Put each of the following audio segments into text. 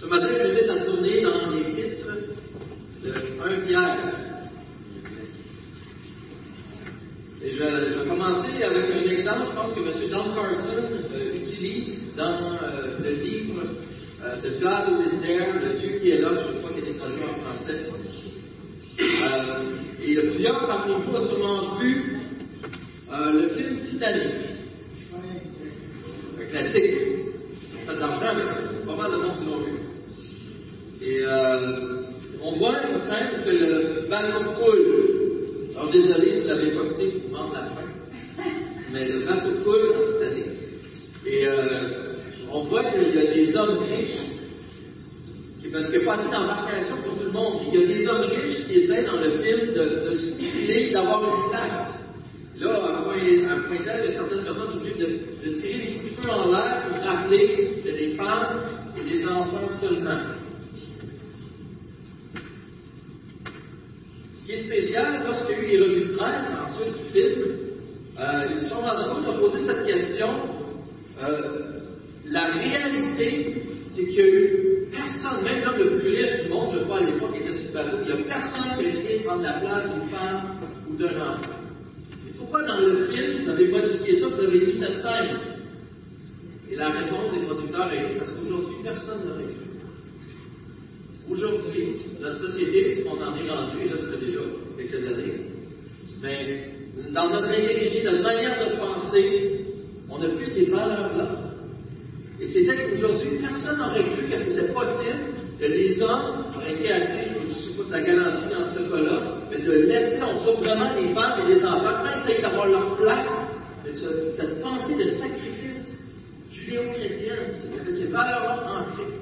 Ce matin, je vais à tourner dans l'épître de 1 Pierre. Et je, vais commencer avec un exemple, je pense que M. Don Carson euh, utilise dans euh, le livre euh, The God Who Is le Dieu qui est là, je crois qu'il est traduit en français. et il y a plusieurs parmi vous ont sûrement vu le film Titanic. Un classique. On fait de l'argent avec ça. Pas mal de monde qui l'ont vu. Et on voit une scène où le bateau coule. Alors désolé si vous n'avez pas écouté, vous manque la fin. Mais le bateau coule en Titanic. Et euh, on voit qu'il y a des hommes riches, qui, parce qu'il n'y a pas assez d'embarcation pour tout le monde, il y a des hommes riches qui essaient dans le film de, de se d'avoir une place. Là, à un point, tel, il y a certaines personnes obligées de, de tirer des coups de feu en l'air pour rappeler que c'est des femmes et des enfants seulement. Ce qui est spécial, lorsqu'il y a eu les revues de presse, ensuite du film, euh, ils se sont rendus compte de poser cette question. Euh, la réalité, c'est qu'il n'y a eu personne, même l'homme le plus riche du monde, je crois à l'époque, qui était sur le bateau, il n'y a personne qui a essayé de prendre la place d'une femme ou d'un enfant. Et pourquoi dans le film, vous avez modifié ça, vous avez dit cette scène? Et la réponse des producteurs a été parce qu'aujourd'hui, personne n'aurait cru. Aujourd'hui, notre société, qu'on en est rendu, là, ça fait déjà quelques années, mais dans notre intégrité, notre manière de penser, on n'a plus ces valeurs-là. Et c'était qu'aujourd'hui, personne n'aurait cru que c'était possible que les hommes auraient été assez, je si la galanterie dans ce cas-là, mais de laisser, on soit vraiment les femmes et les enfants sans essayer d'avoir leur place, cette pensée de sacrifice judéo-chrétienne, c'est ces valeurs-là ancrées.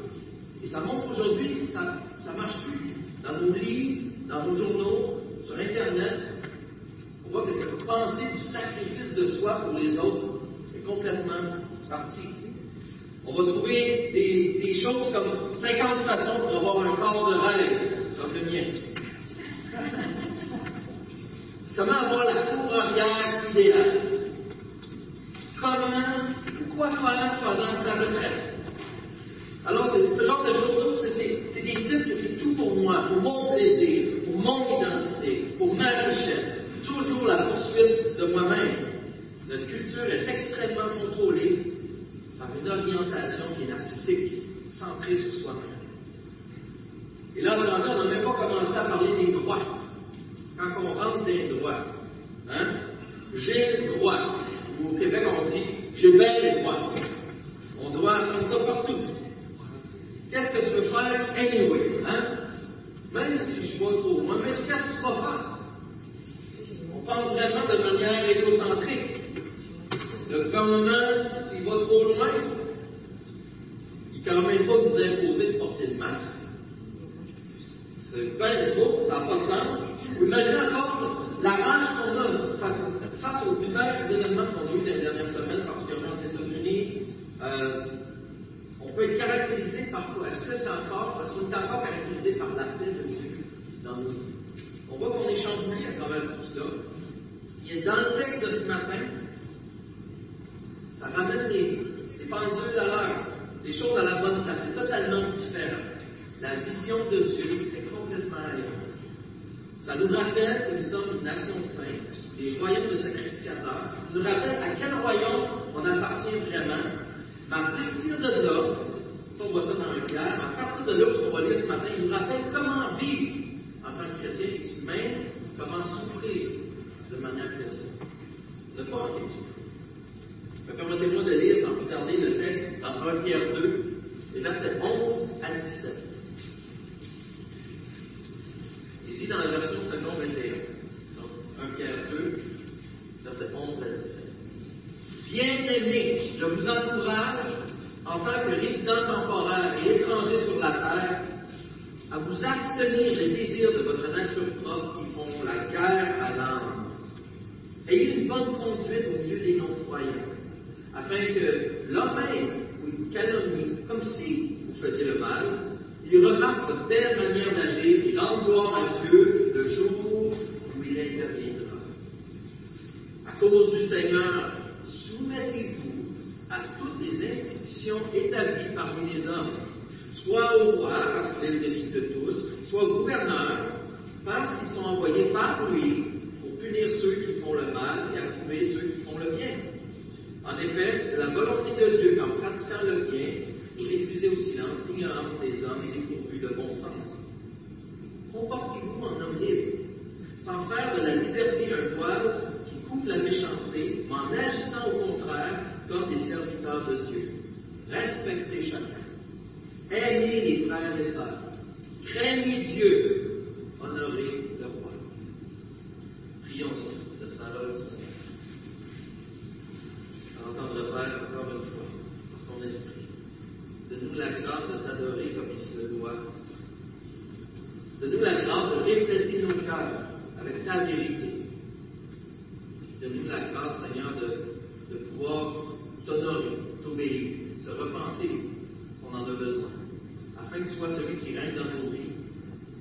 Et ça montre aujourd'hui que ça ne marche plus. Dans nos livres, dans nos journaux, sur Internet, on voit que cette pensée du sacrifice de soi pour les autres est complètement partie. On va trouver des, choses comme 50 façons pour avoir un corps de rêve, comme le mien. Comment avoir la cour arrière idéale? Comment quoi faire pendant sa retraite? Alors, ce genre de choses, c'est des titres que c'est tout pour moi, pour mon plaisir, pour mon identité, pour ma richesse. Toujours la poursuite de moi-même. Notre culture est extrêmement contrôlée par une orientation qui est narcissique, centrée sur soi-même. Et là, on n'a même pas commencé à parler des droits. Quand on rentre des droits, hein? j'ai le droit. Au Québec, on dit j'ai bien les droits. On doit attendre ça partout. Qu'est-ce que tu veux faire anyway? Hein? Même si je vois trop loin, mais qu'est-ce que tu vas faire? On pense vraiment de manière égocentrique. Le gouvernement, s'il va trop loin, il ne peut même pas vous imposer de porter le masque. C'est pas trop, ça n'a pas de sens. Vous imaginez encore la rage qu'on a face aux divers événements qu'on a eu les dernières semaines, particulièrement aux États-Unis. Euh, on peut être caractérisé par quoi Est-ce que c'est encore, est-ce qu'on est encore caractérisé par la paix de Dieu dans nos vies On voit qu'on est chamboulé à travers tout cela. Et dans le texte de ce matin, ça ramène des, des pendules à l'heure, des choses à la bonne place. C'est totalement différent. La vision de Dieu est complètement ailleurs. Ça nous rappelle que nous sommes une nation sainte, des royaumes de sacrificateurs. Ça nous rappelle à quel royaume on appartient vraiment mais à partir de là, si on voit ça dans le Pierre, à partir de là, ce qu'on va lire ce matin, il nous rappelle comment vivre en tant que chrétien même comment souffrir de manière chrétienne. Ne pas en souffrir. Permettez-moi de lire sans plus tarder le texte dans 1 Pierre 2, les versets 11 à 17. Il dit dans la version seconde 21. Donc, 1 Pierre 2, versets 11 à 17. Bien-aimés, je vous encourage, en tant que résident temporaire et étranger sur la terre, à vous abstenir des désirs de votre nature propre qui font la guerre à l'âme. Ayez une bonne conduite au milieu des non-croyants, afin que l'homme même vous calomnie, comme si vous faisiez le mal, il remarque votre belle manière d'agir et rende gloire à Dieu le jour où il interviendra. À cause du Seigneur, soumettez-vous à toutes les institutions des hommes, soit au roi, parce qu'il est le dessus de tous, soit au gouverneur, parce qu'ils sont envoyés par lui punir ceux qui font le mal et approuver ceux qui font le bien. En effet, c'est la volonté de Dieu qu'en pratiquant le bien, vous réfusez au silence l'ignorance des hommes dépourvus de bon sens. Comportez-vous en homme libre, sans faire de la liberté un voile qui couvre la méchanceté, mais en agissant au contraire comme des serviteurs de Dieu. Respectez chacun. Aimez les frères et sœurs. Craignez Dieu. Honorez le roi. Prions sur cette parole, Seigneur. Entendre Fois, par ton esprit. Donne-nous la grâce de t'adorer comme il se doit. Donne-nous la grâce de refléter nos cœurs avec ta vérité. Donne-nous la grâce, Seigneur, de, de pouvoir t'honorer, t'obéir, se repentir si on en a besoin, afin que tu sois celui qui règne dans nos vies,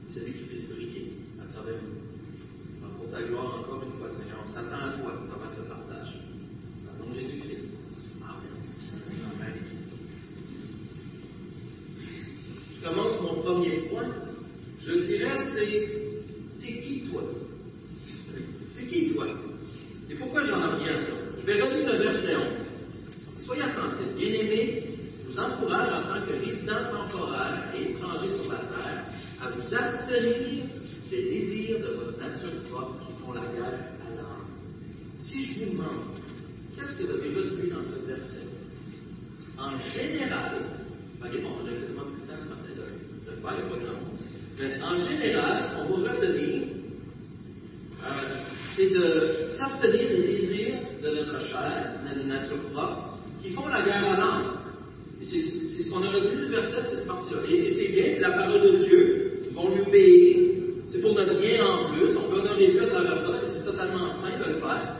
celui qui puisse briller à travers nous. Alors, pour ta gloire, encore une fois, Seigneur, on s'attend à toi à ce partage. Au nom de Jésus-Christ. Amen. Amen. Je commence mon premier point. Je dirais, c'est T'es qui toi? T'es qui toi? Et pourquoi j'en reviens à ça? Je vais relire le verset 11. Soyez attentifs. Bien-aimés, je vous encourage en tant que résident temporaire et étranger sur la terre à vous abstenir des désirs de votre nature propre qui font la guerre à l'âme. Si je vous demande, qu'est-ce que vous avez retenu dans ce verset? En général, ok, bon, on a quasiment plus de temps ce matin de, de le faire, grand monde. Mais en général, ce qu'on va retenir, euh, c'est de s'abstenir des désirs de notre chair, de notre propre, qui font la guerre à l'âme. Et c'est c'est ce qu'on a retenu du verset, c'est cette partie-là. Et, et c'est bien, c'est la parole de Dieu. Ils vont lui obéir. C'est pour notre bien en plus. On peut honorer Dieu à travers ça, et c'est totalement sain de le faire.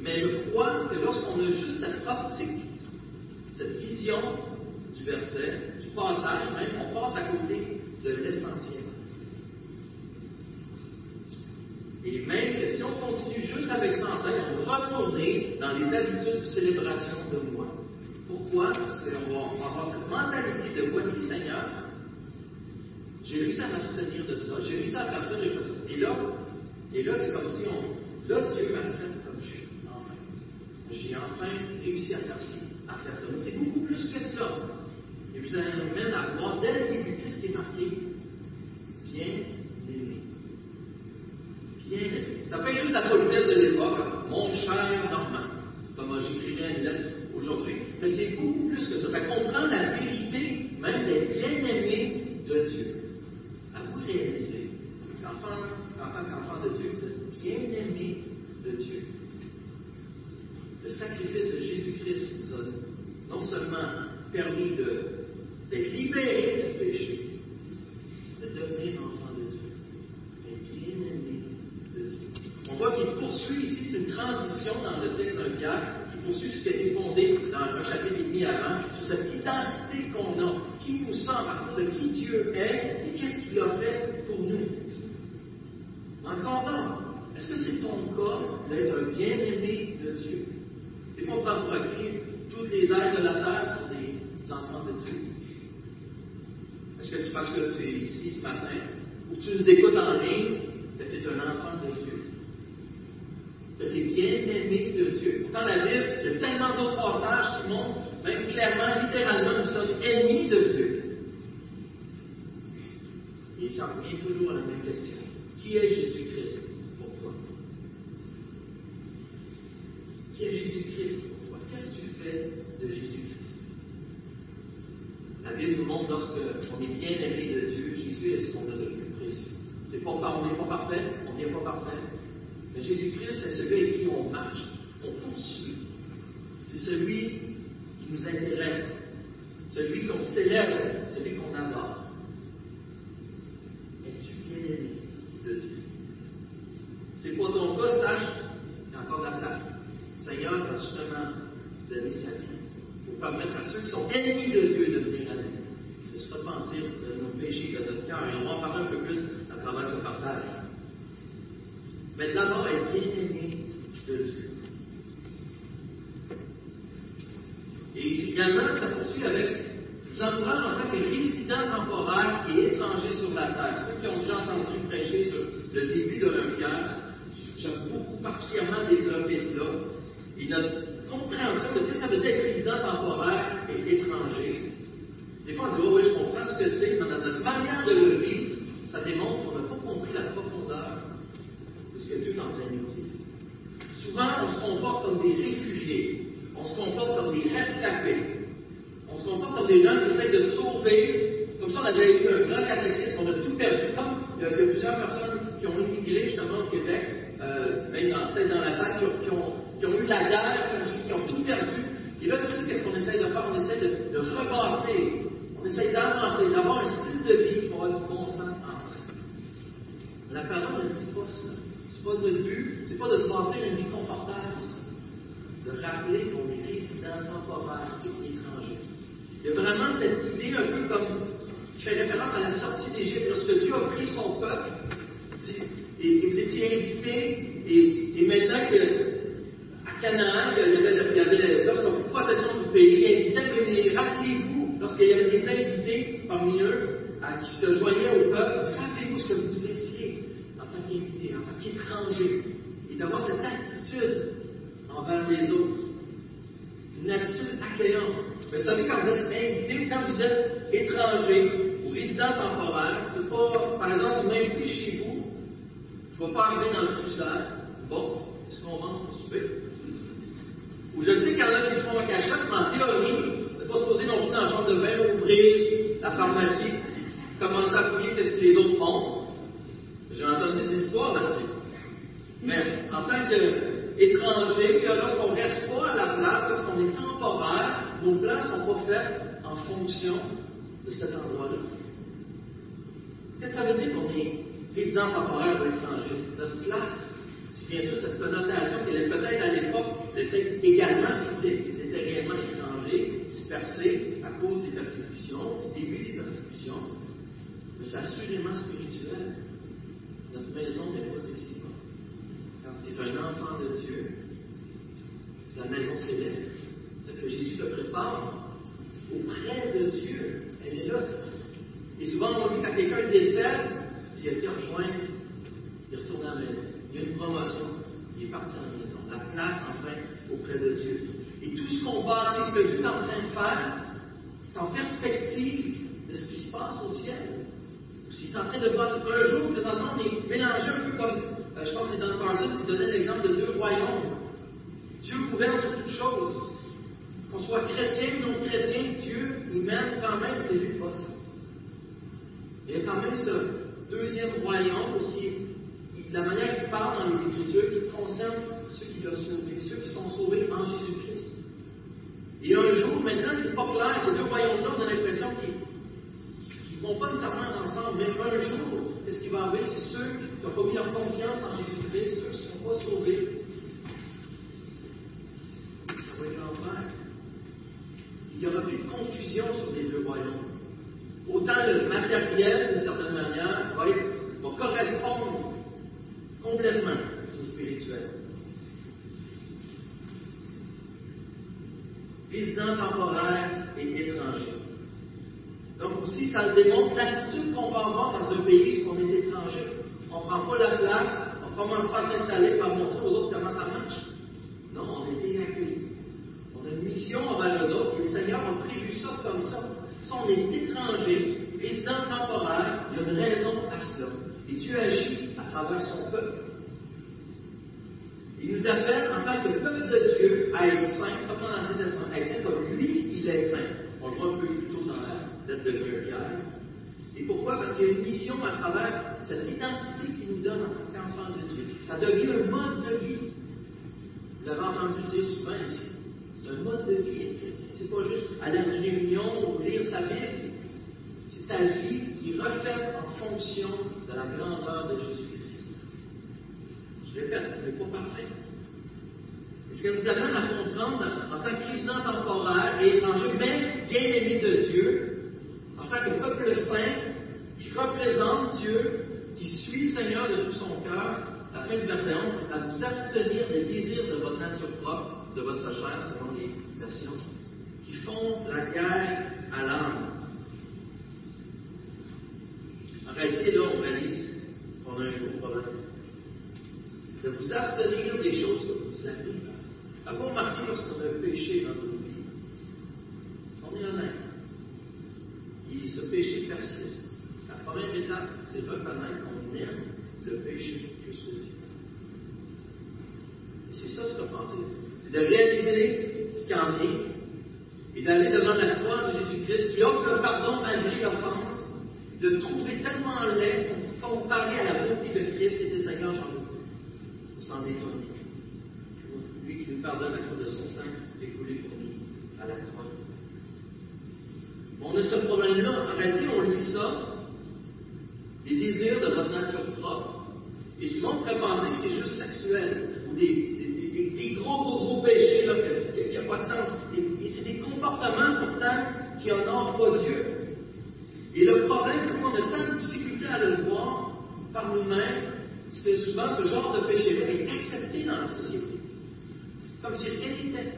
Mais je crois que lorsqu'on a juste cette optique, cette vision du verset, du passage même, on passe à côté de l'essentiel. Et même que si on continue juste avec ça en tête, on va dans les habitudes de célébration de moi. Pourquoi? Parce qu'on va avoir cette mentalité de voici Seigneur, j'ai réussi à m'abstenir de ça, j'ai réussi à faire ça, j'ai fait ça. Et là, et là c'est comme si on, là, Dieu m'accepte comme je suis. Enfin, j'ai enfin réussi à faire ça. Mais c'est beaucoup plus que cela. Et vous amène à voir dès le début qu'est-ce qui est marqué? Bien aimé. Bien aimé. Ça fait juste la politesse de l'époque, hein. Mon cher Normand, comme j'écrirais une lettre aujourd'hui. Mais c'est beaucoup plus que ça. Ça comprend la vérité même des bien-aimés de Dieu. À vous réaliser qu'en tant qu'enfant de Dieu, vous êtes bien-aimé de Dieu. Le sacrifice de Jésus-Christ nous a non seulement permis d'être libérés à cause de qui Dieu est et qu'est-ce qu'il a fait pour nous. Encore là, est-ce que c'est ton cas d'être un bien-aimé de Dieu? On prend pour acquis toutes les êtres de la terre sont des enfants de Dieu. Est-ce que c'est parce que tu es ici ce matin, ou tu nous écoutes en ligne, que tu es un enfant de Dieu? Que tu es bien-aimé de Dieu. Pourtant, la Bible, il y a tellement d'autres passages qui montrent, même clairement, littéralement, nous sommes ennemis de Dieu. Et ça revient toujours à la même question. Qui est Jésus-Christ pour toi? Qui est Jésus-Christ pour toi? Qu'est-ce que tu fais de Jésus-Christ? La Bible nous montre lorsqu'on est bien aimé de Dieu, Jésus est ce qu'on a de plus précieux. C'est pas, on n'est pas parfait, on n'est pas parfait. Mais Jésus-Christ, c'est celui avec qui on marche, on poursuit. C'est celui qui nous intéresse, celui qu'on célèbre, celui qu'on adore. Es-tu bien aimé de Dieu? C'est pas ton cas, sache qu'il y a encore de la place. Le Seigneur a justement donné sa vie pour permettre à ceux qui sont ennemis de Dieu de venir à lui, de se repentir de nos péchés, de notre cœur. Et on va en parler un peu plus à travers ce partage. Mais d'abord, être bien aimé de Dieu. Et également, ça poursuit avec vous encourage en tant que résident temporaire et étranger sur la terre. Ceux qui ont déjà entendu prêcher sur le début de leur Pierre, j'aime beaucoup particulièrement développer cela. Et notre compréhension de ce que ça veut dire résident temporaire et étranger. Des fois, on dit, oh oui, je comprends ce que c'est, mais dans notre manière de le vivre, ça démontre qu'on n'a pas compris la profondeur de ce que Dieu est en train de nous dire. Souvent, on se comporte comme des réfugiés, on se comporte comme des rescapés, on se comporte comme des gens qui essaient de sauver, comme ça on avait eu un grand cataclysme, on a tout perdu, comme il y a, plusieurs personnes qui ont immigré justement au Québec, euh, même peut-être dans la salle, qui ont, qui ont, eu la guerre, qui ont, tout perdu. Et là, tu sais, qu'est-ce qu'on essaie de faire? On essaie de, de rebâtir on essaie d'avancer, d'avoir un style de vie qui va avoir du bon sens entre La parole ne dit pas ça. C'est pas notre but, c'est pas de se bâtir une vie confortable aussi. De rappeler qu'on est résident temporaire et étranger. Il y a vraiment cette idée un peu comme qui fait référence à la sortie d'Égypte, lorsque Dieu a pris son peuple, et, vous étiez invités, et, et maintenant que à Canaan, il y avait, il y avait lorsqu'on possession du pays, à venir, rappelez-vous lorsqu'il y avait des invités parmi eux qui se joignaient au peuple, rappelez-vous ce que vous étiez en tant qu'invité, en tant qu'étranger, et d'avoir cette attitude envers les autres. Une attitude accueillante. Mais vous savez, quand vous êtes invité quand vous êtes étranger ou résident temporaire, c'est pas, par exemple, si vous m'invitez chez vous, je ne vais pas arriver dans le frigidaire. Bon, est-ce qu'on mange pour souper? Ou je sais qu'il y en a qui font un cachette, mais en théorie, pas se poser non plus dans la chambre de bain, ouvrir la pharmacie, commencer à fouiller qu'est-ce que les autres font. J'ai entendu des histoires là-dessus. Mais en tant qu'étranger, lorsqu'on ne reste pas à la place, lorsqu'on est temporaire, nos ne sont pas faits en fonction de cet endroit-là. Qu'est-ce que ça veut dire qu'on est résident temporaire ou étranger? Notre place, si bien sûr cette connotation qu'elle est peut-être à l'époque, peut-être également physique, ils étaient réellement étrangers, dispersés à cause des persécutions, du début des persécutions, mais c'est assurément spirituel. Notre maison n'est pas ici. Quand tu es un enfant de Dieu, c'est la maison céleste, que Jésus te prépare auprès de Dieu. Elle est là. Et souvent, on dit quand quelqu'un décède, il a été rejoindre, il retourne à la maison. Il y a une promotion, il est parti à la maison. La place, enfin, auprès de Dieu. Et tout ce qu'on bâtit, ce que Dieu est en train de faire, c'est en perspective de ce qui se passe au ciel. S'il est en train de bâtir. Un jour, présentement, on est mélangé un peu comme, euh, je pense que c'est dans le qui donnait l'exemple de deux royaumes. Dieu gouverne sur toutes choses. Qu'on soit chrétien ou non chrétien, Dieu, il mène quand même ses vies possibles. Il y a quand même ce deuxième royaume, parce que la manière qu'il parle dans les Écritures, qui concerne ceux qui l'ont sauvé, ceux qui sont sauvés en Jésus-Christ. Et un jour, maintenant, c'est pas clair, ces deux royaumes-là, on a l'impression qu'ils ne vont pas nécessairement ensemble, mais un jour, qu'est-ce qui va arriver? C'est ceux qui n'ont pas mis leur confiance en Jésus-Christ, ceux qui ne sont pas sauvés. Ça va être l'enfer. Il n'y aura plus de confusion sur les deux royaumes. Autant le matériel, d'une certaine manière, va, va correspondre complètement au spirituel. Temporaire et étranger. Donc aussi, ça démontre l'attitude qu'on va avoir dans un pays où on est étranger. On ne prend pas la place, on ne commence pas à s'installer pour montrer aux autres comment ça marche. Non, on est accueillis. On a une mission envers les autres et le Seigneur a prévu ça comme ça. Si on est étranger, résident temporaire, il y a une raison à cela. Et Dieu agit à travers son peuple. Il nous appelle en tant que peuple de Dieu à être saint, comme dans l'Ancien Testament, à être saint comme lui, il est saint. On le voit un peu plus tôt dans la lettre de Pierre. Et pourquoi? Parce qu'il y a une mission à travers cette identité qu'il nous donne en tant qu'enfant de Dieu. Ça devient un mode de vie. Vous l'avez entendu dire souvent ici. C'est un mode de vie chrétien. C'est pas juste aller à une réunion ou lire sa Bible. C'est ta vie qui reflète en fonction de la grandeur de Jésus. J'ai fait, mais pas parfait. Et ce que nous amène à comprendre en tant que président temporaire et étranger, même bien-aimé de Dieu, en tant que peuple saint, qui représente Dieu, qui suit le Seigneur de tout son cœur, la fin du verset 11, à vous abstenir des désirs de votre nature propre, de votre chair, selon les versions, qui font la guerre à l'âme. En réalité, là, on réalise qu'on a un gros problème. Vous abstenir des choses que vous aimez. Avez-vous remarqué lorsqu'on a péché dans nos vies? On est honnête, et ce péché persiste. La première étape, c'est reconnaître qu'on aime le péché plus que Dieu. C'est ça ce qu'on pense. C'est de réaliser ce qu'il en est et d'aller devant la croix de Jésus-Christ qui offre le pardon malgré l'offense, de trouver tellement laid comparé à la beauté de Christ et de Seigneur Jean-Luc. S'en étonnez. Lui qui nous pardonne à cause de son sang découlé pour nous à la croix. On a ce problème-là. En réalité, on lit ça, les désirs de votre nature propre. Et souvent, on pourrait penser que c'est juste sexuel, ou des, des, gros, gros, gros péchés, là, qui n'ont pas de sens. Et, c'est des comportements, pourtant, qui honorent pas Dieu. Et le problème, c'est qu'on a tant de difficultés à le voir par nous-mêmes, c'est que souvent, ce genre de péché-là est accepté dans la société. Comme si rien n'était.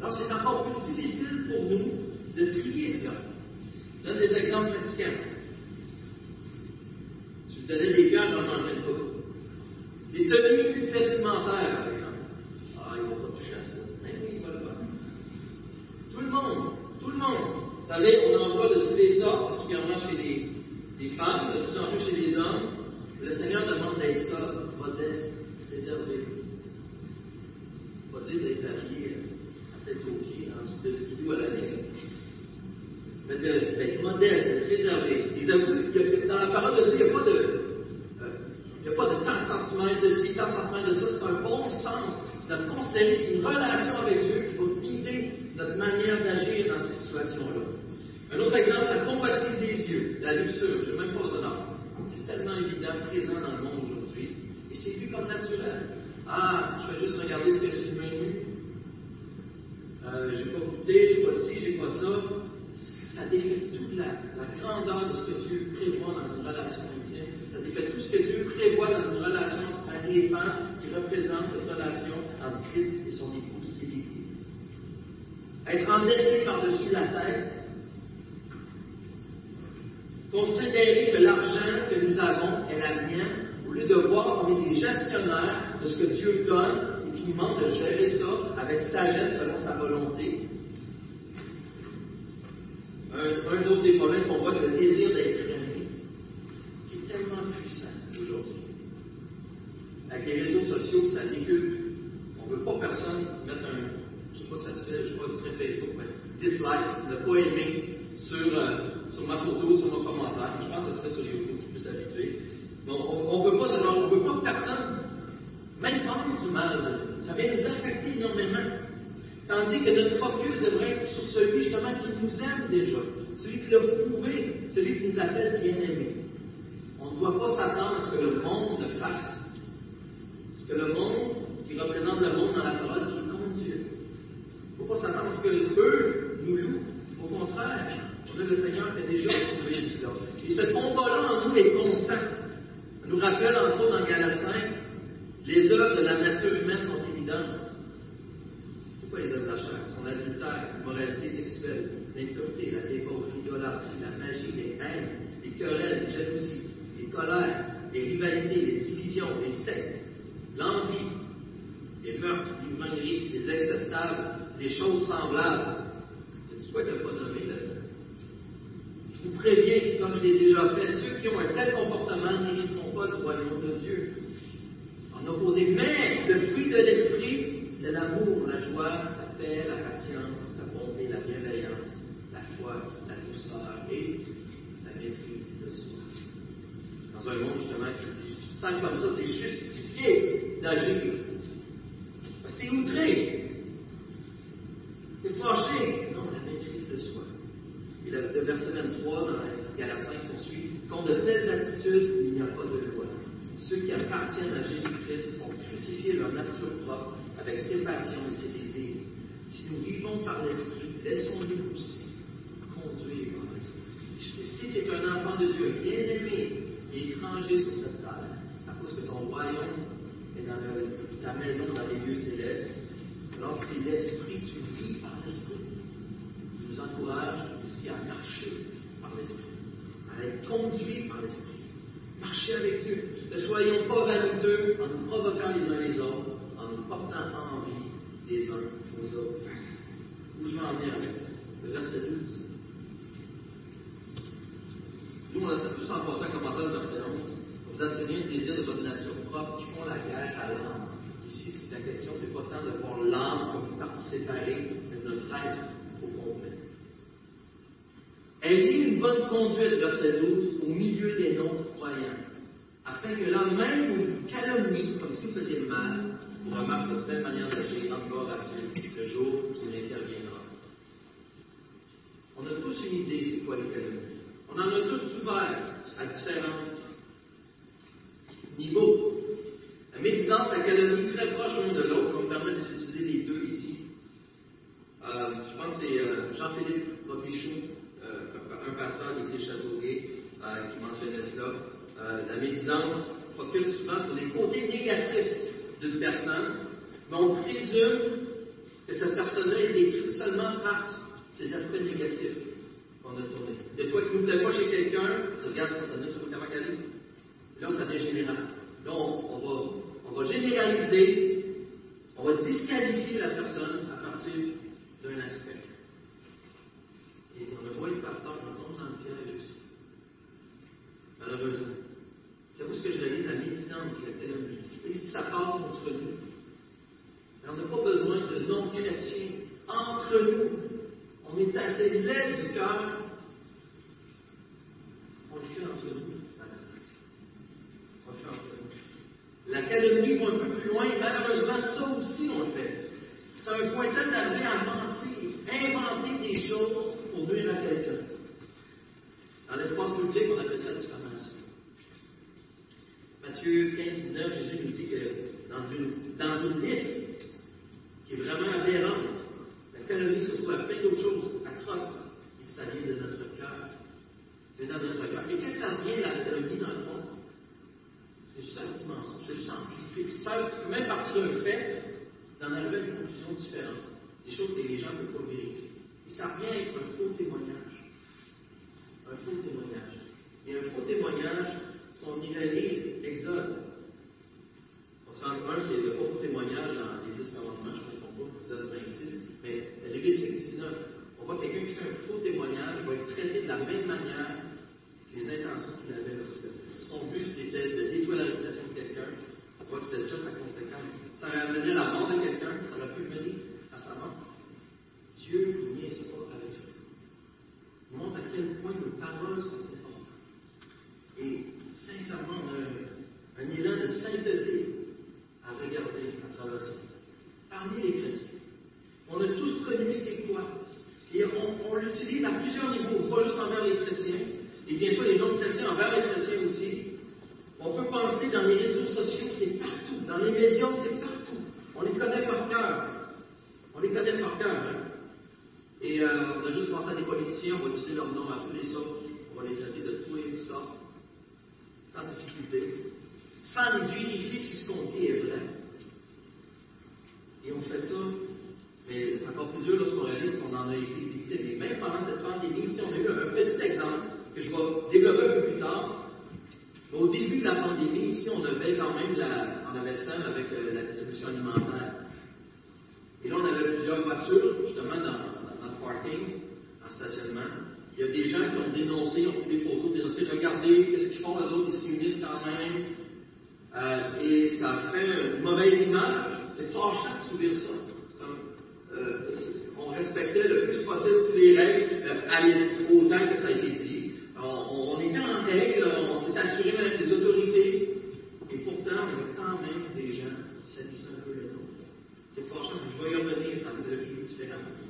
Alors, c'est encore plus difficile pour nous de trier cela. Je donne des exemples pratiquants. Si je donnais des gants, j'en mangerais pas. Les tenues vestimentaires, par exemple. Ah, il ne va pas toucher à ça. Mais oui, il va le faire. Tout le monde, tout le monde. Vous savez, on en voit de tous les sortes, particulièrement chez les, femmes, de plus en plus chez les hommes demande d'être ça, modeste, réservé. Pas dire d'être habillé à tête aux pieds, en de skidoo à la mais d'être modeste, d'être réservé. Dans la parole de Dieu, il n'y a pas de. Euh, il n'y a pas de tant de sentiments de ci, tant de sentiments de ça. C'est un bon sens. C'est de considérer c'est une relation avec Dieu qui va guider notre manière d'agir dans ces situations-là. Un autre exemple, la convoitise des yeux, la luxure. Je ne même pas en C'est tellement évident, présent dans le monde aujourd'hui. Et c'est vu comme naturel. Ah, je vais juste regarder ce que menu. Euh, j'ai pas goûté, j'ai pas ci, j'ai pas ça ça défait toute la, grandeur de ce que Dieu prévoit dans une relation intime. Ça défait tout ce que Dieu prévoit dans une relation et femme qui représente cette relation entre Christ et son épouse qui est l'Église. Être endetté par-dessus la tête, considérer que l'argent que nous avons est la mienne, au lieu de voir qu'on est des gestionnaires de ce que Dieu donne qui nous demande de gérer ça avec sagesse selon sa volonté, un, autre des problèmes qu'on voit, c'est le désir d'être aimé, qui est tellement puissant aujourd'hui. Avec les réseaux sociaux, ça véhicule. On ne veut pas personne mettre un, je ne sais pas si ça se fait, je ne sais pas, très Facebook, mais dislike, ne pas aimer sur, euh, sur ma photo, sur mon commentaire. Je pense que ça se fait sur YouTube, je peux s'habituer. on ne veut pas ce on ne veut pas personne, même pense du mal. Ça vient nous affecter énormément. Tandis que notre focus devrait être sur celui justement qui nous aime déjà, celui qui l'a prouvé, celui qui nous appelle bien-aimés. On ne doit pas s'attendre à ce que le monde le fasse. Ce que le monde, qui représente le monde dans la parole, qui contre Dieu. Il ne faut pas s'attendre à ce que eux nous louent. Au contraire, le Seigneur fait déjà prouvé cela. Et ce combat-là en nous est constant. Ça nous rappelle, entre autres, dans Galates 5, les œuvres de la nature humaine sont évidentes pas les œuvres de la chair, son adultère, l'immoralité sexuelle, l'impureté, la débauche, l'idolâtrie, la magie, les haines, les querelles, les jalousies, les colères, les rivalités, les divisions, les sectes, l'envie, les meurtres, l'ivrognerie, les acceptables, les choses semblables. C'est quoi qu'il pas nommé là-dedans? Je vous préviens, comme je l'ai déjà fait, ceux qui ont un tel comportement n'hériteront pas du royaume de Dieu. Opposé, mais le fruit de l'esprit, c'est l'amour, la joie, la paix, la patience, la bonté, la bienveillance, la foi, la douceur et la maîtrise de soi. Dans un monde, justement, qui sens comme ça, c'est justifié d'agir. Parce que tu es outré. Tu es fâché. Non, la maîtrise de soi. Et le, verset 23 dans Galate 5 poursuit Contre de telles attitudes, il n'y a pas de. Ceux qui appartiennent à Jésus-Christ ont crucifié leur nature propre avec ses passions et ses désirs. Si nous vivons par l'Esprit, laissons-nous aussi conduire par l'Esprit. Si tu es un enfant de Dieu, bien-aimé étranger sur cette terre, à cause que ton royaume est dans ta maison dans les lieux célestes, alors c'est l'Esprit, tu vis par l'Esprit. Tu nous encourage aussi à marcher par l'Esprit, à être conduit par l'Esprit. Marcher avec Dieu. Ne soyons pas vaniteux en nous provoquant les uns les autres, en nous portant envie les uns aux autres. Où je vais en venir avec ça? Le verset 12. Nous, on a tous en passant un commentaire de verset 11. Vous attirez un désir de votre nature propre qui font la guerre à l'âme. Ici, la question, c'est pas tant de voir l'âme comme une partie séparée, mais notre être au complet. Ayez une bonne conduite, verset 12, au milieu des non-croyants, afin que là même où vous calomnie, comme si vous faisiez mal, vous remarquez de telle manière d'agir encore Dieu le jour où il interviendra. On a tous une idée, c'est quoi les calomnies. On en a tous souffert à différents niveaux. La médisance, la calomnie très proche l'un de l'autre, on me permet d'utiliser les deux ici. Euh, je pense que c'est euh, Jean-Philippe Robichaud, euh, un pasteur de l'église Châteauguay, qui mentionnait cela. la médisance focus souvent sur les côtés négatifs d'une personne, mais on présume que cette personne-là est décrite seulement par ses aspects négatifs qu'on a tournés. Des fois qui ne plaît pas chez quelqu'un, tu regardes cette personne-là, tu vois comment. Là, ça devient général. Là, on, va, on va généraliser, on va disqualifier la personne à partir d'un aspect. Et on a être pasteur, on tombe dans le piège aussi. Malheureusement. C'est vous ce que je réalise, la médisance, la théologie. Et si ça part contre nous, on n'a pas besoin de non-chrétiens entre nous. On est assez laid du cœur. On le fait entre nous, On le fait entre nous. La calomnie va un peu plus loin. Malheureusement, ça aussi, on le fait. C'est un point tel à mentir, inventer des choses pour nuire à quelqu'un. Dans l'espace public, on appelle ça diffamation. Matthieu 15, 19, Jésus nous dit que dans une, liste qui est vraiment aberrante, la calomnie se trouve à plein d'autres choses atroces. Et ça vient de notre cœur. C'est dans notre cœur. Et qu'est-ce que ça vient, la calomnie, dans le fond? C'est juste un petit mensonge, c'est juste amplifié. Ça peut même partir d'un fait, d'en arriver à une conclusion différente. Des choses que les gens ne peuvent pas vérifier. Et ça revient à être un faux témoignage. Un faux témoignage. Et un faux témoignage, si on irait lire Exode, un, c'est le faux témoignage dans les 10 commandements, je ne me trompe pas, Exode 26, mais Lévitique 19, on voit quelqu'un qui fait un faux témoignage, il va être traité de la même manière que les intentions qu'il avait lorsque son but c'était de détruire la réputation de quelqu'un. On voit que c'était ça sa conséquence. Ça aurait amené la mort de quelqu'un, ça aurait pu mener à sa mort. Dieu ne niaise pas avec ça. Il montre à quel point nos paroles sont importantes. Et sincèrement, un, un élan de sainteté à regarder à travers ça. Parmi les chrétiens, on a tous connu c'est quoi. Et on, l'utilise à plusieurs niveaux, pas juste envers les chrétiens, et bien sûr les non-chrétiens envers les chrétiens aussi. On peut penser dans les réseaux sociaux, c'est partout. Dans les médias, c'est partout. On les connaît par cœur. On les connaît par cœur. Hein? Et euh, on a juste pensé à des politiciens, on va utiliser leur nom à tous les sortes. On va les traiter de et tout ça, sans difficulté sans vérifier si ce qu'on dit est vrai. Et on fait ça, mais c'est encore plus dur lorsqu'on réalise qu'on en a été victime. Et même pendant cette pandémie, si on a eu un petit exemple que je vais développer un peu plus tard, au début de la pandémie, ici, on avait quand même la, on avait ça avec euh, la distribution alimentaire. Et là, on avait plusieurs voitures, justement, dans, dans, le parking, en stationnement. Il y a des gens qui ont dénoncé, ont pris des photos, dénoncé, regardez, qu'est-ce qu'ils font, les autres, ils se réunissent quand même, euh, et ça fait une mauvaise image. C'est fâchant de subir ça. Euh, on respectait le plus possible toutes les règles, euh, autant que ça a été dit. On, était en règle, on s'est assuré avec les autorités, et pourtant, il y a quand même des gens qui s'habillent un peu le nom. C'est fâchant, je vais y revenir, ça faisait le climat différemment.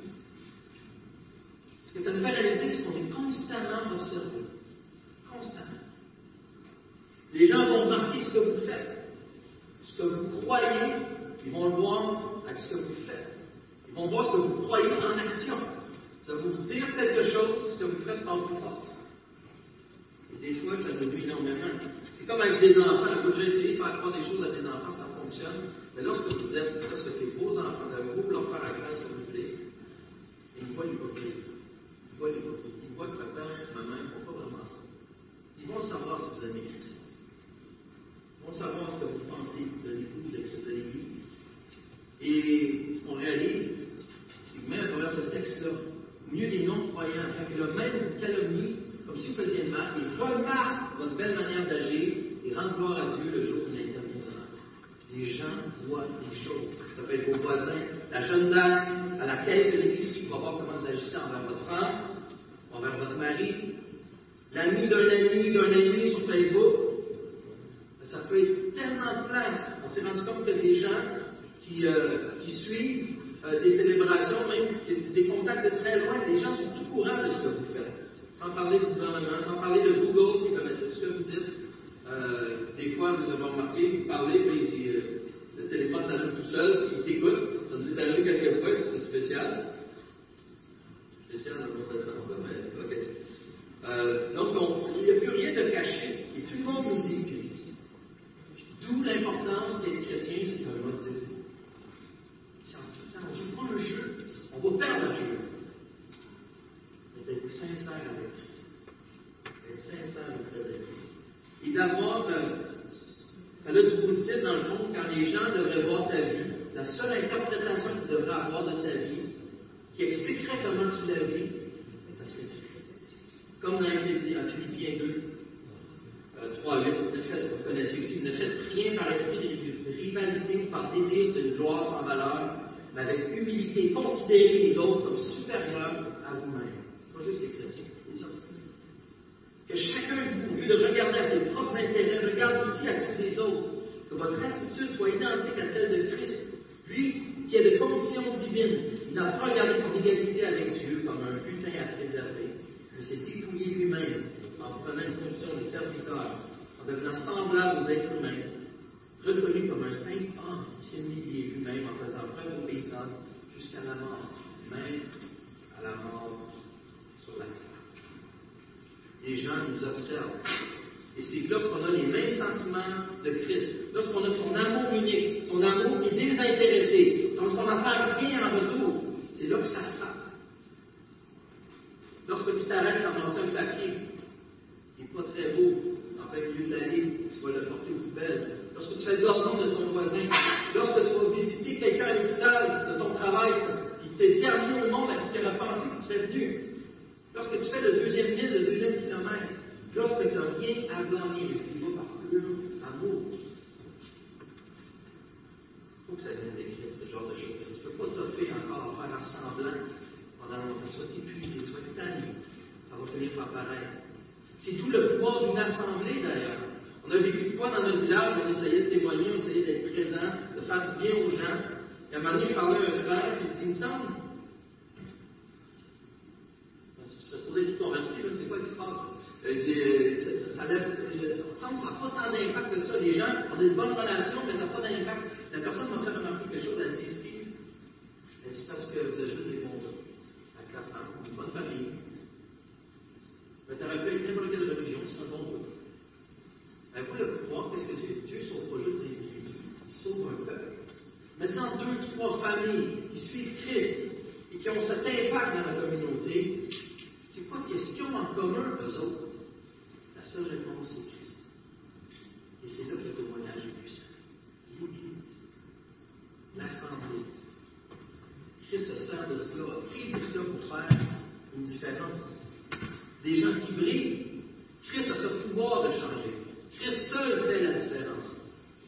Ce que ça nous fait réaliser, c'est qu'on est constamment observé. Constamment. Les gens vont remarquer ce que vous faites. Ce que vous croyez, ils vont le voir avec ce que vous faites. Ils vont voir ce que vous croyez en action. Ça va vous dire quelque chose, ce que vous faites par plus fort. Et des fois, ça nuit énormément. C'est comme avec des enfants. Quand j'ai essayé de faire croire des choses à des enfants, ça fonctionne. Mais lorsque vous êtes, lorsque c'est vos enfants, vous avez beau leur faire la grâce que vous voulez, ils voient l'hypocrisie. Ils voient l'hypocrisie. Ils voient que papa et maman ne font pas vraiment ça. Ils vont savoir si vous aimez Christ. savoir ce que vous pensez de l'époux de l'Église. Et ce qu'on réalise, c'est que même à travers ce texte-là, milieu des non-croyants, quand il a même calomnie, comme si vous faisiez mal, il remarque votre belle manière d'agir et rend gloire à Dieu le jour où il interviendra. Les gens voient les choses. Ça peut être vos voisins, la jeune dame à la caisse de l'épicerie pour voir comment vous agissez envers votre femme, envers votre mari, l'ami d'un ami d'un ami sur Facebook. Ça peut être tellement de place. On s'est rendu compte que des gens qui, euh, qui suivent euh, des célébrations, même des contacts de très loin, les gens sont tout courants de ce que vous faites. Sans parler du gouvernement, sans parler de Google qui connaît tout ce que vous dites. Euh, des fois, vous avez remarqué, vous parlez, puis le téléphone s'allume tout seul, puis il t'écoute. Ça nous est arrivé quelques fois, c'est spécial. Spécial dans le sens, mais ok. Euh, donc, il n'y a plus rien de caché. Et tout le monde nous dit Christ. D'où l'importance d'être chrétien, c'est un mode de temps. On ne pas un jeu. On va perdre un jeu. Mais d'être sincère avec Christ. D'être sincère avec Christ. Et d'avoir. Euh, ça a du positif dans le fond quand les gens devraient voir ta vie. La seule interprétation qu'ils devraient avoir de ta vie, qui expliquerait comment tu la vis, ça serait Christ. Comme dans Philippiens 2, 3, 8, vous connaissez aussi, ne faites rien par esprit de rivalité ou par désir de gloire sans valeur, mais avec humilité, considérez les autres comme supérieurs à vous-même. Pas juste les chrétiens, les. Que chacun de vous, au lieu de regarder à ses propres intérêts, regarde aussi à ceux des autres. Que votre attitude soit identique à celle de Christ. Lui, qui est de condition divine, il n'a pas regardé son égalité avec Dieu comme un butin à préserver, mais s'est dépouillé lui-même en prenant une condition de serviteur, en devenant semblable aux êtres humains, reconnu comme un saint homme, il s'est lui-même en faisant preuve d'obéissance jusqu'à la mort, même à la mort sur la croix. Les gens nous observent. Et c'est lorsqu'on a les mêmes sentiments de Christ, lorsqu'on a son amour unique, son amour qui est désintéressé, lorsqu'on fait rien en retour, c'est là que ça frappe. Lorsque tu t'arrêtes lancer un papier qui n'est pas très beau, en de la ligne, tu vas le porter aux poubelles. Lorsque tu fais gazon de ton voisin, lorsque tu vas visiter quelqu'un à l'hôpital de ton travail, qui t'est dernier au monde à qui tu pensé que tu venu, lorsque tu fais le deuxième mille, le deuxième kilomètre, lorsque tu n'as rien à gagner, tu vas par pur amour. Il faut que ça vienne d'écrire ce genre de choses. Tu ne peux pas t'offrir encore à faire semblant pendant longtemps. Tu vas être tanné. Ça va finir par paraître. C'est tout le pouvoir d'une assemblée d'ailleurs. On a vécu quoi dans notre village, on essayait de témoigner, on essayait d'être présent, de faire du bien aux gens. Et à un moment je parlais à un frère, il dit, il me semble, je suis supposé être converti, c'est quoi qui se passe? Il dit, ça, ça, lève, il me semble que ça n'a pas tant d'impact que ça. Les gens ont des bonnes relations, mais ça n'a pas d'impact. La personne m'a fait remarquer quelque chose, elle dit, Steve, c'est parce que vous avez juste des bons avec la femme, une bonne famille. Mais tu aurais pu être n'importe quelle religion, c'est un bon Ben, vous, le pouvoir, qu'est-ce que Dieu Dieu ne sauve pas juste des individus, il sauve un peuple. Mais sans deux, trois familles qui suivent Christ et qui ont cet impact dans la communauté, c'est quoi qu'est-ce qu'ils ont en commun, eux autres? La seule réponse, c'est Christ. Et c'est là que le témoignage est puissant. L'Église, l'Assemblée. Christ se sert de cela, a pris de cela pour faire une différence. C'est des gens qui brillent. Christ a ce pouvoir de changer. Christ seul fait la différence.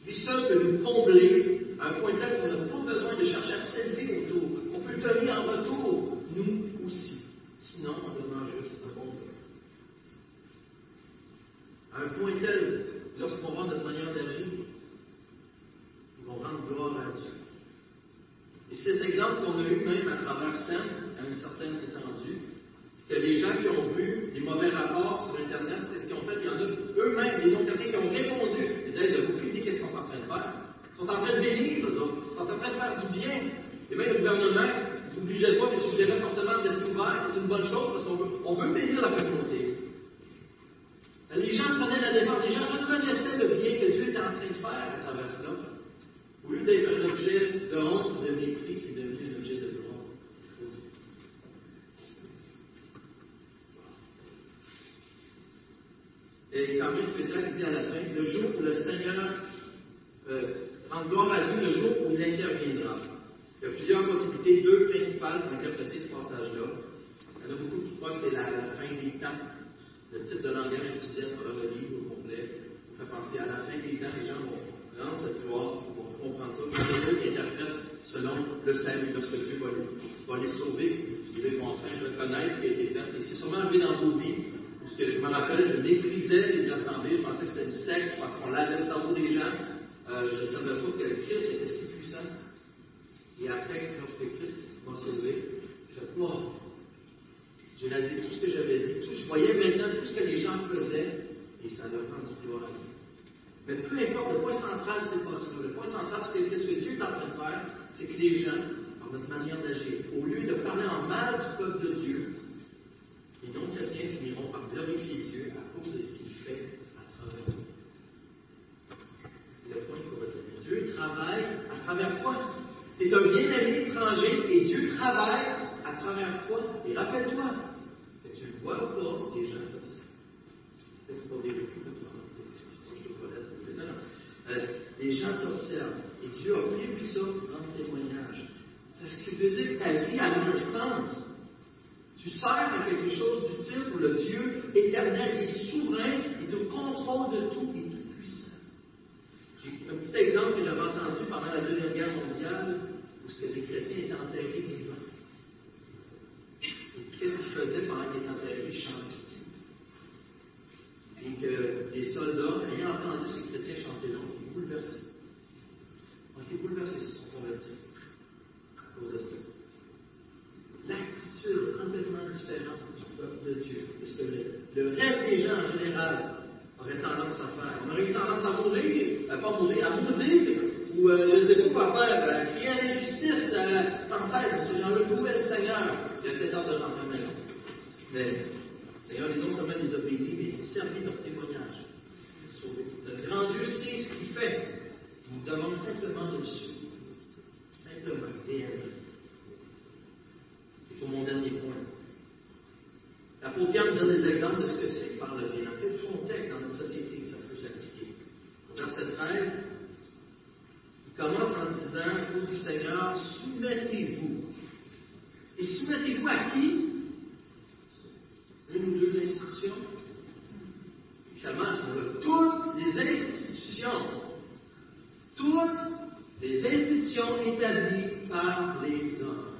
Lui seul peut nous combler à un point tel qu'on n'a pas besoin de chercher à s'élever autour. On peut tenir en retour, nous aussi. Sinon, on demeure juste un bon. À un point tel, lorsqu'on voit notre manière d'agir, vont rendre gloire à Dieu. Et cet exemple qu'on a eu même à travers scène, à une certaine étendue, que les gens qui ont vu des mauvais rapports sur Internet, qu'est-ce qu'ils ont fait? Il y en a eux-mêmes, des non-chrétiens qui ont répondu. Ils disaient, ils n'ont aucune idée qu'est-ce qu'on est en train de faire. Ils sont en train de bénir, eux autres. Ils sont en train de faire du bien. Et même le gouvernement, vous n'obligez pas, mais suggérait fortement de l'esprit ouvert, c'est une bonne chose parce qu'on veut, bénir la communauté. Les gens prenaient la défense, les gens reconnaissaient le bien que Dieu était en train de faire à travers cela. Au lieu d'être un objet de honte, de mépris, c'est devenu un objet de gloire. Et quand même spécial, il dit à la fin, le jour où le Seigneur euh, rendre gloire à Dieu le jour où il interviendra. Il y a plusieurs possibilités, deux principales pour interpréter ce passage-là. Il y en a beaucoup qui croient que c'est la, fin des temps. Le titre de langage utilisé travers le livre au complet fait penser à la fin des temps. Les gens vont rendre cette gloire, vont comprendre ça. Il y a d'autres qui interprètent selon le salut, lorsque Dieu va les, va les sauver. Ils vont enfin reconnaître ce qui a été fait. Et c'est sûrement arrivé dans vos vies. Parce que je me rappelle, je méprisais les assemblées, je pensais que c'était une secte, je pensais qu'on lavait le cerveau des gens. Euh, je ne savais pas que le Christ était si puissant. Et après, lorsque Christ m'a sauvé, je me oh, j'ai réalisé tout ce que j'avais dit, je voyais maintenant tout ce que les gens faisaient, et ça leur rend du gloire à Dieu. Mais peu importe, le point central, c'est pas ça. Le point central, c'est ce que Dieu est en train de faire, c'est que les gens, dans notre manière d'agir, au lieu de parler en mal du peuple de Dieu, les non-chrétiens finiront par glorifier Dieu à cause de ce qu'il fait à travers nous. C'est le point qu'il faut retenir. Dieu travaille à travers toi. Tu es un bien-aimé étranger et Dieu travaille à travers toi. Et rappelle-toi que tu le vois ou pas, les gens t'observent. Peut-être pas des euh, les gens t'observent. Et Dieu a prévu ça dans témoignage. C'est ce qui veut dire que ta vie a un sens. Tu sers à quelque chose d'utile pour le Dieu éternel, est souverain, il est contrôle de tout, est tout puissant. J'ai un petit exemple que j'avais entendu pendant la Deuxième Guerre mondiale, où ce que les chrétiens étaient enterrés vivants. Et qu'est-ce qu'ils faisaient pendant qu'ils étaient enterrés? Ils chantaient. Et que les soldats, ayant entendu ces chrétiens chanter ont été bouleversés. Ont été bouleversés, se sont convertis à cause de ça l'attitude complètement différente du peuple de Dieu. Parce que le, reste des gens en général auraient tendance à faire. On aurait eu tendance à mourir, à pas mourir, à maudire, ou euh, je ne sais pas quoi faire, à crier à l'injustice sans cesse. Ces gens-là louaient le Seigneur. Il a peut-être hâte de rentrer à maison. Mais le Seigneur est non seulement des obéis, mais il servi leur témoignage. Le grand Dieu sait ce qu'il fait. Nous demande simplement de le suivre. Simplement et pour mon dernier point. L'apôtre Pierre nous donne des exemples de ce que c'est par le bien. En fait, dans notre société, ça se peut s'appliquer. Verset 13, il commence en disant Ô Seigneur, soumettez-vous. Et soumettez-vous à qui? Une ou deux institutions sur toutes les institutions. Toutes les institutions établies par les hommes.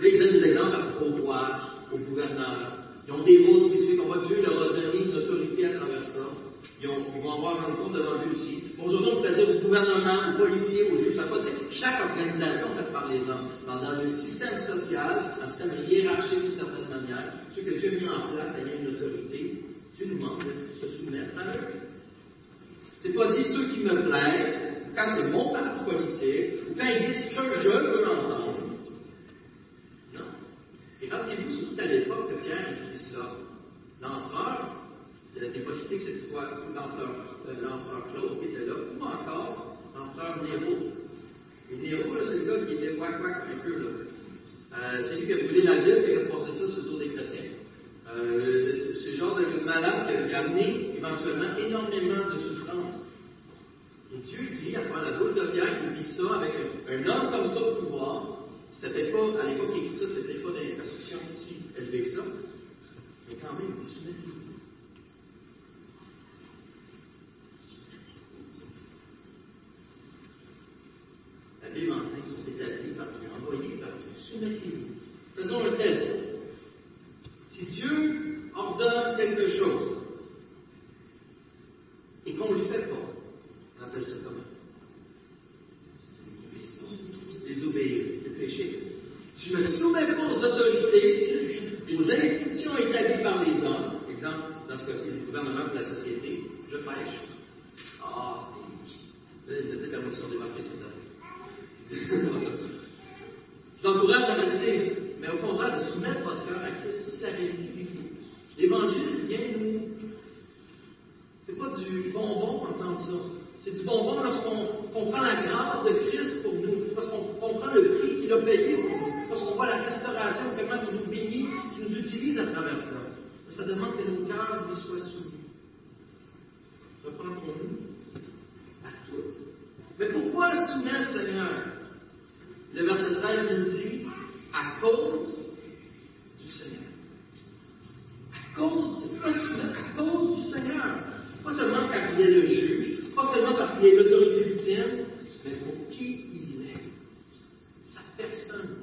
Là, il donne des exemples au roi, au gouverneur. Ils ont des rôles spécifiques. On voit Dieu leur a une autorité à travers ça. Ils, vont avoir un compte devant Dieu aussi. Aujourd'hui, on pourrait dire au gouvernement, aux policiers, aux juges, ça pas dire chaque organisation faite par les hommes. Dans le système social, un système hiérarchique d'une certaine manière, ce que Dieu a mis en place, il y a une autorité. Dieu nous demande de se soumettre à eux. C'est pas dit ceux qui me plaisent, c'est mon parti politique, ou quand ils disent ce que je veux entendre. Et rappelez-vous, surtout à l'époque que Pierre écrit cela, l'empereur, il des possibilités que ce soit l'empereur, euh, l'empereur Claude qui était là, ou encore l'empereur Néro. Et Néro, c'est le gars qui était wack wack un peu là. Euh, c'est lui qui a brûlé la ville et qui a passé ça sur le dos des chrétiens. Euh, c'est ce genre de malade qui a amené éventuellement énormément de souffrance. Et Dieu dit, à la bouche de Pierre, qu'il vit ça avec un, homme comme ça au pouvoir, c'était pas, à l'époque, il écrit ça, c'était pas des perceptions si élevées que ça. Mais quand même, il dit soumettez-vous. La Bible enseigne sont établis par Dieu, envoyés par Dieu. Soumettez-vous. Faisons un test. Si Dieu ordonne quelque chose et qu'on ne le fait pas, on appelle ça comment Désobéir. Je me soumets pas aux autorités, aux institutions établies par les hommes. Exemple, dans ce cas-ci, les gouvernements de la société. Je pêche. Ah, c'est. Peut-être la motion démarquée année. J'encourage à rester, mais au contraire, de soumettre votre cœur à Christ, c'est la réalité L'évangile vient nous. C'est pas du bonbon entendre ça. C'est du bonbon lorsqu'on comprend la grâce de Christ pour nous, lorsqu'on comprend le prix qu'il a payé pour nous, lorsqu'on voit la restauration, comment il nous bénit, qu'il nous utilise à travers ça. ça demande que nos cœurs lui soient soumis. Reprendrons-nous à tout. Mais pourquoi soumettre, Seigneur? Le verset 13 nous dit à cause du Seigneur. À cause, c'est pas soumettre, à cause du Seigneur. Pas seulement quand il est le juge, pas seulement parce qu'il est l'autorité ultime, mais pour qui il est. Sa personne.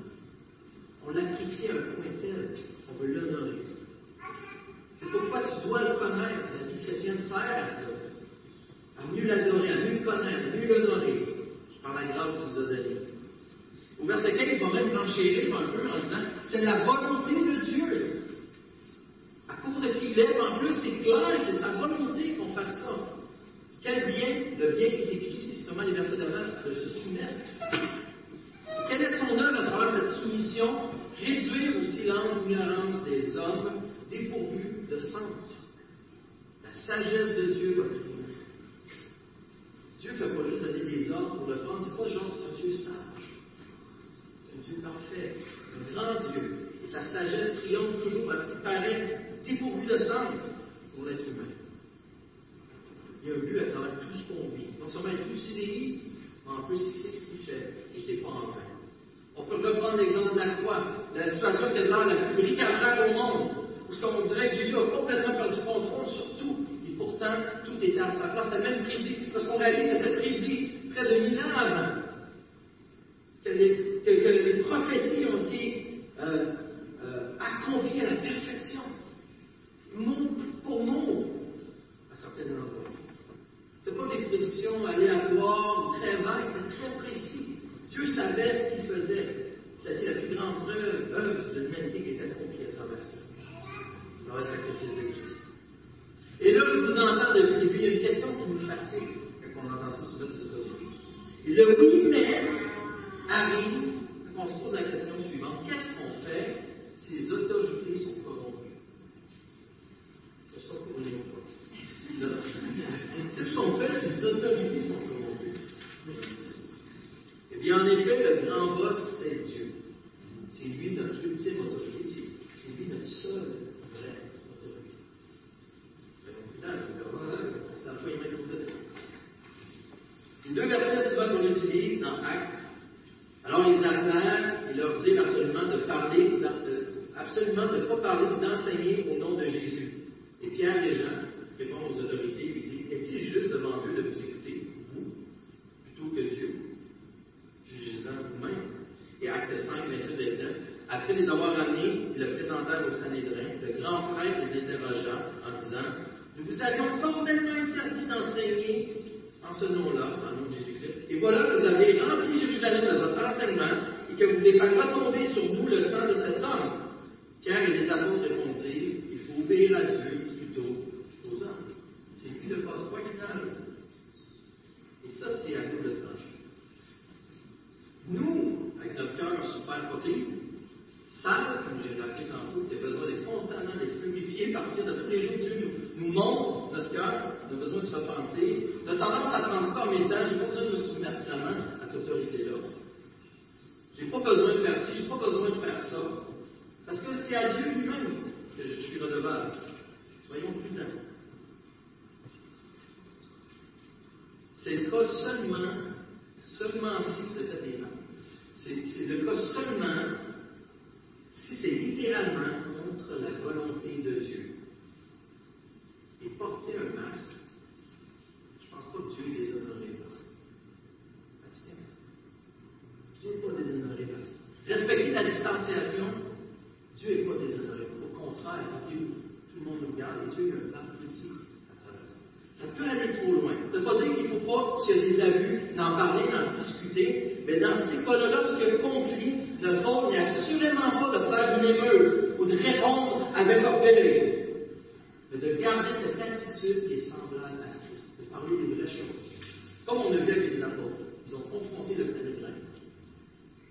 On l'apprécie à un point tel, on veut l'honorer. C'est pourquoi tu dois le connaître. La vie chrétienne sert à ça. À mieux l'adorer, à mieux le connaître, à mieux l'honorer. Par la grâce qu'il nous a donnée. Au verset 15, il va même enchérir un peu en disant c'est la volonté de Dieu. À cause de qui il est, en plus, c'est clair, c'est sa volonté qu'on fasse ça. Quel bien, le bien qui est écrit, c'est justement les versets d'avant, de se soumettre. Quelle est son œuvre à travers cette soumission? Réduire au silence l'ignorance des hommes dépourvus de sens. La sagesse de Dieu va triompher. Dieu ne fait pas juste donner des ordres pour le prendre, c'est pas genre, un Dieu sage. C'est un Dieu parfait, un grand Dieu. Et sa sagesse triomphe toujours parce qu'il paraît dépourvu de sens pour l'être humain. Il y a un à travers tout ce qu'on vit. Non seulement il touche mais en plus il sait ce qu'il fait et c'est pas en vain. On peut reprendre l'exemple de la croix, la situation qui est là la plus ricabrable au monde, où on dirait que Jésus a complètement perdu le contrôle sur tout, et pourtant tout était à sa place, c'était même prédit, parce qu'on réalise que c'était prédit près de mille ans que les, prophéties ont été euh, euh, accomplies à la perfection, mot pour mot, à certains endroits. Ce pas des prédictions aléatoires ou très vagues, c'était très précis. Dieu savait ce qu'il faisait. C'était la plus grande œuvre de l'humanité qui était accomplie à travers ça. Dans le sacrifice de Christ. Et là, je vous entends depuis le début, il y a une question qui nous fatigue quand on entend ça sur notre autorité. Et le oui, mais arrive quand on se pose la question suivante. Qu'est-ce qu'on fait si les autorités sont corrompues? Qu'est-ce qu'on fait Qu'est-ce qu'on fait? Si les autorités sont corrompues? Et en effet, le grand boss, c'est Dieu. C'est lui notre ultime autorité, c'est lui notre seule vraie autorité. C'est un peu Les deux versets souvent qu'on utilise dans Actes, alors les appellent et leur disent absolument de parler, absolument de ne pas parler, d'enseigner au nom de Jésus. Et Pierre et Jean répondent aux autorités et lui disent Est-il juste devant Dieu de vous écouter, vous, plutôt que Dieu vous-même. Et acte 5, 28, 29. Après les avoir amenés, ils le présentèrent au Sanhédrin. Le grand frère les interrogea en disant Nous vous avions formellement interdit d'enseigner en ce nom-là, en nom de Jésus-Christ. Et voilà que vous avez rempli Jérusalem de votre enseignement et que vous voulez faire retomber sur nous le sang de cet homme. Car les apôtres répondirent Il faut obéir à Dieu plutôt. C'est lui le passe-point final. Et ça, c'est à nous de trancher. Nous, avec notre cœur super protéine, sale, comme j'ai rappelé tantôt, qui a besoin d'être constamment d'être purifié par Christ à tous les jours, Dieu nous, montre notre cœur, on a besoin de se repentir. On a tendance à en temps, j'ai pas besoin de me soumettre vraiment à cette autorité-là. J'ai pas besoin de faire ci, j'ai pas besoin de faire ça. Parce que c'est à Dieu lui-même que je suis redevable. Soyons prudents. C'est le cas seulement Seulement si c'est fait des C'est le cas seulement si c'est littéralement contre la volonté de Dieu. Et porter un masque, je ne pense pas que Dieu est déshonoré par ça. Dieu n'est pas déshonoré par ça. Respecter la distanciation, Dieu n'est pas déshonoré. Au contraire, Dieu, tout le monde nous regarde et Dieu a un plan précis. Ça peut aller trop loin. Ça ne veut pas dire qu'il ne faut pas, s'il y a des abus, d'en parler, d'en discuter, mais dans ces cas-là, lorsqu'il y a conflit, notre rôle n'est assurément pas de faire une émeute ou de répondre avec orgueil, mais de garder cette attitude qui est semblable à Christ, de parler des vraies choses. Comme on a vu avec les apôtres, ils ont confronté le Sanhédrin,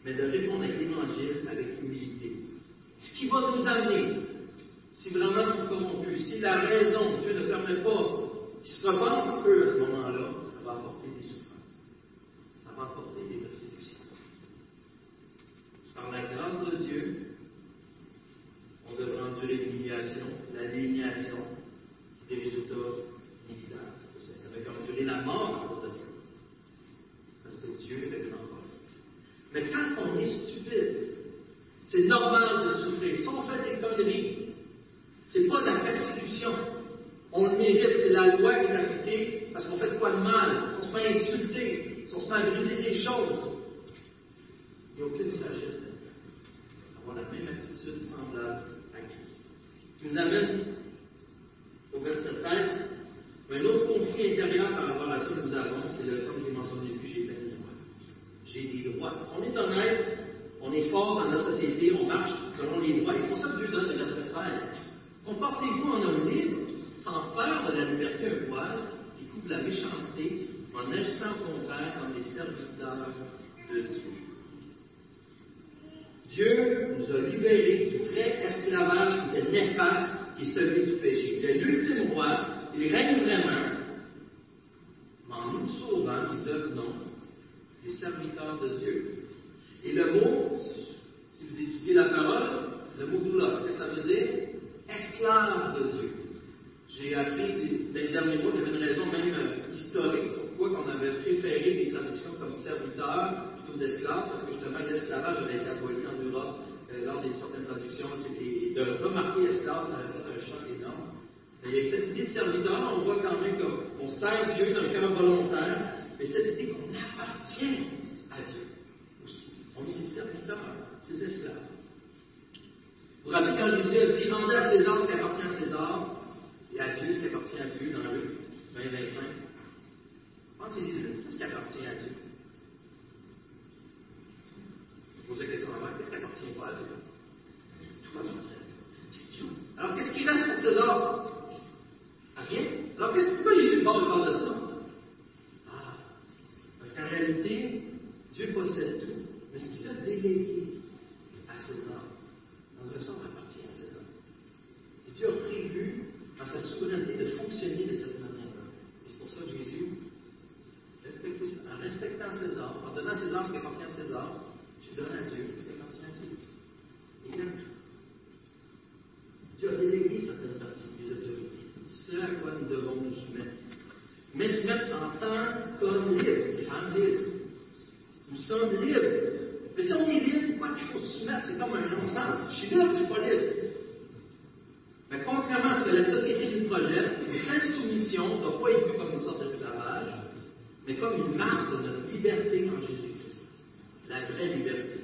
mais de répondre avec l'Évangile avec humilité. Ce qui va nous amener, si vraiment sont corrompus, si la raison, Dieu ne permet pas m'apporter des persécutions. Par la grâce de Dieu, on devra endurer l'humiliation, la délignation, des résultats inévitables. Ça devrait endurer la mort à cause de ça. Parce que Dieu est grand force. Mais quand on est stupide, c'est normal de souffrir. Si on fait des conneries, c'est pas de la persécution. On le mérite, c'est la loi qui est appliquée parce qu'on fait quoi de mal. On se fait insulter on se fait briser des choses. Il n'y a aucune sagesse. Avoir la même attitude semblable à Christ. Qui nous amène au verset 16. Un autre conflit intérieur par rapport à ça que nous avons, c'est le, comme je l'ai mentionné depuis, j'ai des droits. J'ai des droits. Si on est honnête, on est fort dans notre société, on marche selon les droits. Et c'est pour ça que Dieu donne le verset 16. Comportez-vous en homme libre, sans faire de la liberté un voile qui couvre la méchanceté, en agissant contraire comme des serviteurs de Dieu. Dieu nous a libérés du vrai esclavage qui était néfaste, qui est celui du péché. Il est l'ultime roi, il règne vraiment, mais en nous sauvant, nous devenons des serviteurs de Dieu. Et le mot, si vous étudiez la parole, le mot doulos, ce que ça veut dire? Esclave de Dieu. J'ai appris dans les derniers mois qu'il y avait une raison même euh, historique pourquoi on avait préféré des traductions comme serviteur plutôt d'esclave, parce que justement l'esclavage avait été aboli en Europe euh, lors des certaines traductions, et, de remarquer esclave, ça avait fait un choc énorme. il y a cette idée de serviteur, on voit quand même qu'on sert Dieu dans le cœur volontaire, mais cette idée qu'on appartient à Dieu aussi. On est ses serviteurs, ses esclaves. Vous vous rappelez quand Jésus a dit Rendez à César ce qui appartient à César, et à Dieu ce qui appartient à Dieu dans le 20-25 Pensez-y, qu'est-ce qui appartient à Dieu Je pose la question avant qu'est-ce qui appartient pas à Dieu? Tout appartient à Dieu. Alors, qu'est-ce qui reste pour César Rien. Alors, pourquoi Jésus parle de ça? Ah, parce qu'en réalité, Dieu possède tout, mais ce qu'il a délégué à César, dans un sens, appartient à César. Et Dieu a prévu, dans sa souveraineté, de fonctionner de cette manière-là. Et c'est pour ça que Jésus en respectant César, en donnant César ce qui appartient à César, tu donnes à Dieu ce qui appartient à Dieu. Il aime tout. Dieu a délégué certaines parties des autorités. C'est à quoi nous devons nous soumettre. Mais soumettre en tant qu'homme libre, femme libre. Nous sommes libres. Mais si on est libre, pourquoi il faut se soumettre? C'est comme un non-sens. Je suis libre, je ne suis pas libre. Mais contrairement à ce que la société nous projette, telle soumission ne doit pas être vue comme une sorte d'esclavage, mais comme une marque de notre liberté en Jésus-Christ. La vraie liberté.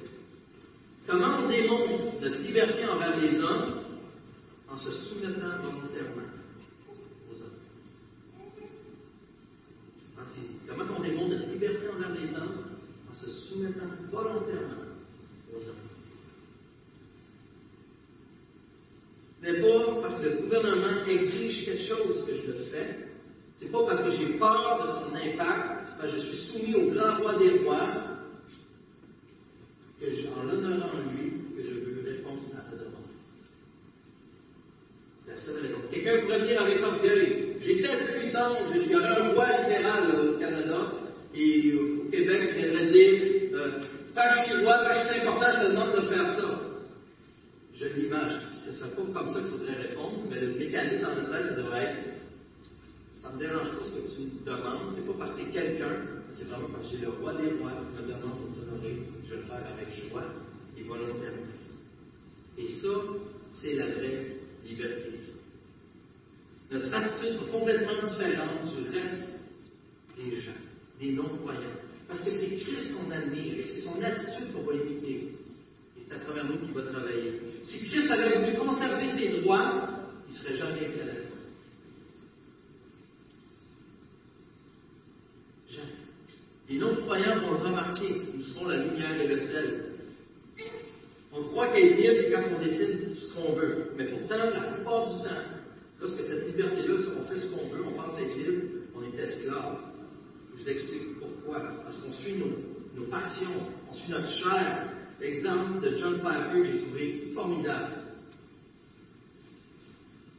Comment on démontre notre liberté envers les hommes En se soumettant volontairement aux hommes? Comment on démontre notre liberté envers les hommes En se soumettant volontairement aux hommes? Ce n'est pas parce que le gouvernement exige quelque chose que je le fais, c'est pas parce que j'ai peur de son impact, c'est parce que je suis soumis au grand roi des rois, que je, en l'honorant lui, que je veux répondre à ta demande. C'est la seule raison. Quelqu'un pourrait venir avec orgueil. J'ai telle puissance, il y aurait un roi libéral au Canada, et au Québec, il viendrait dire euh, Quand je suis roi, je suis important, je te demande de faire ça. Je l'image. Ce ne serait pas comme ça qu'il faudrait répondre, mais le mécanisme dans notre tête, ça devrait être ça ne me dérange pas ce que tu me demandes, c'est pas parce que tu es quelqu'un, c'est vraiment parce que j'ai le roi des rois qui me demande de t'honorer, je vais le faire avec joie et volontairement. Et ça, c'est la vraie liberté. Notre attitude sont complètement différente du reste des gens, des non-croyants. Parce que c'est Christ qu'on admire et c'est son attitude qu'on va imiter. Et c'est à travers nous qu'il va travailler. Si Christ avait voulu conserver ses droits, il ne serait jamais été à la Les non-croyants vont le remarquer. Nous serons la lumière et le sel. On croit qu'être libre, c'est quand on décide ce qu'on veut. Mais pourtant, la plupart du temps, lorsque cette liberté-là, on fait ce qu'on veut, on pense être libre, on est esclave. Je vous explique pourquoi. Parce qu'on suit nos, passions, on suit notre chair. L'exemple de John Piper que j'ai trouvé formidable.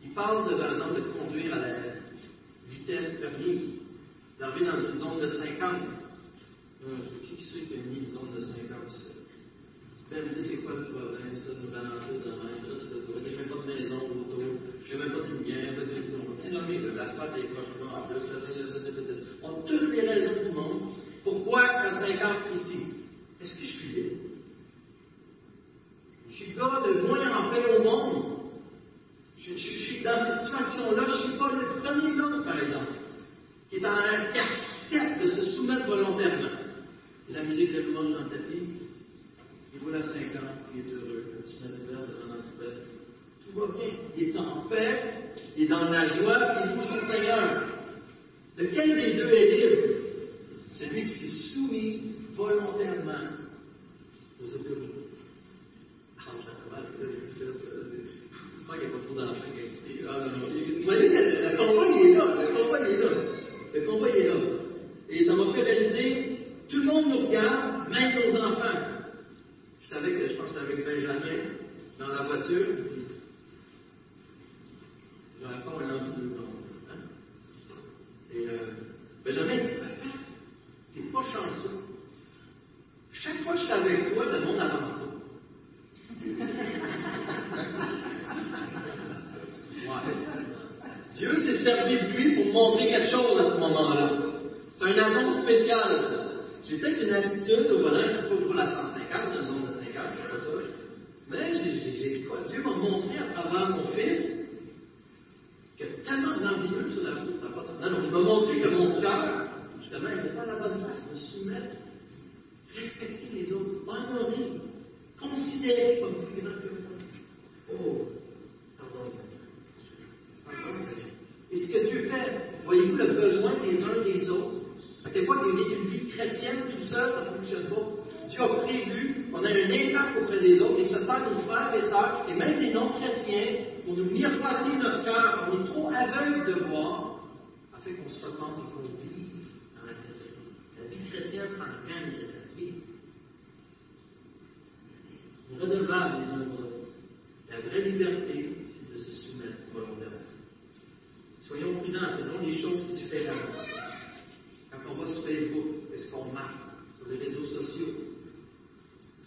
Il parle de, par exemple de conduire à la vitesse permise. Vous arrivez dans une zone de 50. Euh, qui c'est qui a mis une zone de 57? Tu peux me c'est quoi le problème, ça, de balancer de même, ça, c'est de J'ai même pas de maison autour, j'ai même pas de lumière, peut-être qu'on est nommé le l'asphalte des crochements en plus, on a toutes les raisons du monde. Pourquoi ça 50 ici? Est-ce que je suis là? Je suis le gars le moins en paix au monde. Je, suis dans cette situation-là, je ne suis pas le premier homme, par exemple, qui est en train qui accepte de se soumettre volontairement. La musique de louange dans le tapis, il roule 50, il est heureux, petit devant la. Tout va bien. Il est en paix, il est dans la joie, il loue son Seigneur. Lequel des deux est libre? Celui qui s'est soumis volontairement aux autorités. Ah, qu'il n'y a pas trop qui Ah non, non. Vous voyez, le, il est là. Le combat, il est là. Le combat, il est là. Et ça m'a fait réaliser, tout le monde nous regarde, même nos enfants. J'étais avec, je pense avec Benjamin, dans la voiture. J'aurais pas un enfant de hein? Et euh, Benjamin dit, papa, t'es pas chanceux. Chaque fois que je suis avec toi, le monde n'avance pas. Dieu s'est servi de lui pour montrer quelque chose à ce moment-là. C'est un annonce spécial. J'ai peut-être une attitude au volant, je ne sais pas toujours la 150, dans une zone de 50, c'est pas ça. Mais j'ai, quoi? Dieu m'a montré à travers mon fils qu'il y a tellement d'ambiance sur la route, ça pas de... Non, non, il m'a montré que mon cœur, justement, n'était pas à la bonne place, me soumettre, respecter les autres, honorer, considérer comme plus grand que moi. Oh, pardon, Seigneur. Pardon, Seigneur. Et ce que Dieu fait, voyez-vous le besoin des uns des autres? Quel point vivre une vie chrétienne tout seul, ça ne fonctionne pas. Dieu a prévu qu'on ait un impact auprès des autres et ce sert nos frères et sœurs et même des non-chrétiens pour nous miroiter notre cœur. On est trop aveugle de voir afin qu'on se repente et qu'on vive dans la sainteté. La vie chrétienne s'en gagne de sa vie. On est redevables les uns aux autres. La vraie liberté, c'est de se soumettre volontairement. Soyons prudents, faisons les choses différemment. Quand on va sur Facebook, est-ce qu'on marque sur les réseaux sociaux,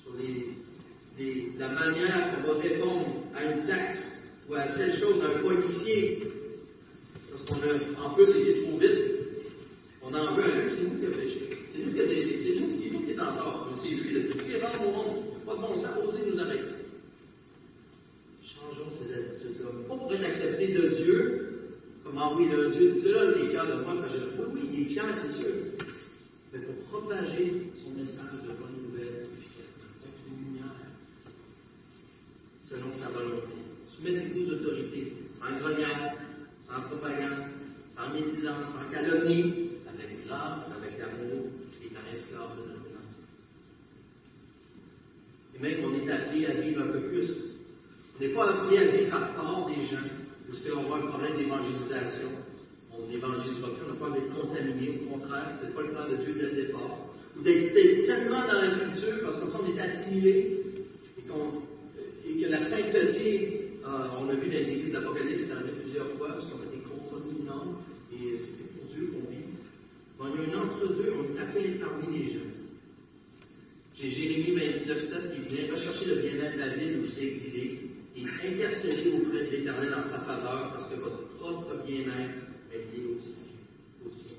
sur les, la manière qu'on va répondre à une taxe ou à telle chose, à un policier, parce qu'on a, en plus, été trop vite, on en veut un c'est nous qui avons péché. C'est nous qui avons c'est nous, c'est nous qui est en tort. C'est lui, le qui au monde. Pas de bon sens, osez nous arrêter. Changeons ces attitudes-là. Pas pour être accepté de Dieu, comme ah oui, le Dieu, là, il est fier de moi, parce que oui, oui, il est fier, c'est sûr. Mais pour propager son message de bonne nouvelle efficacement, avec une lumière, selon sa volonté. Soumettez-vous aux autorités, sans grognade, sans propagande, sans médisance, sans calomnie, avec grâce, avec amour, et par esclave de notre Et même qu'on est appelé à vivre un peu plus. On n'est pas appelé à vivre à part des gens, parce qu'on voit un problème d'évangélisation. On n'évangélise pas plus, on n'a pas d'être contaminé, au contraire, ce pas le plan de Dieu dès le départ. Ou d'être tellement dans la culture, parce que on est assimilé, et, que la sainteté, euh, on a vu dans les églises d'Apocalypse, c'est arrivé plusieurs fois, parce qu'on a des compromis non, et c'était pour Dieu qu'on vit. Y a un entre-deux, on est appelé parmi les gens. J'ai Jérémie 29, 7 qui vient rechercher le bien-être de la ville où c'est exilé et intercéder auprès de l'Éternel en sa faveur parce que votre propre bien-être est lié aussi. aussi.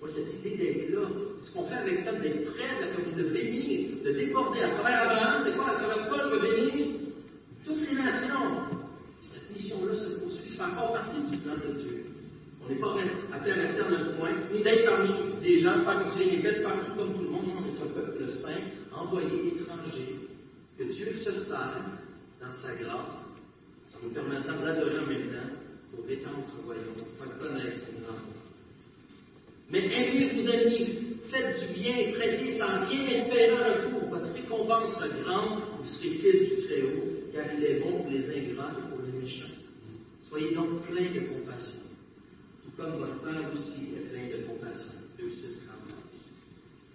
Moi, cette idée d'être là, ce qu'on fait avec ça, d'être prêt, de, de bénir, de déborder à travers Abraham, c'est quoi? À travers quoi je veux bénir toutes les nations. Cette mission-là se poursuit, fait encore partie du plan de Dieu. On n'est pas appelé à rester dans notre coin, ni d'être parmi des gens, faire comme si de faire tout comme tout le monde. On est un peuple saint, envoyé étranger, que Dieu se sert sa grâce, en nous permettant d'adorer en même temps pour étendre son royaume, faire connaître son Mais aimez vos ennemis, faites du bien, prêtez sans rien espérer en retour. Votre récompense sera grande, vous serez fils du Très-Haut, car il est bon pour les ingrats et pour les méchants. Soyez donc pleins de compassion, tout comme votre Père aussi est plein de compassion. 2, 6, 35.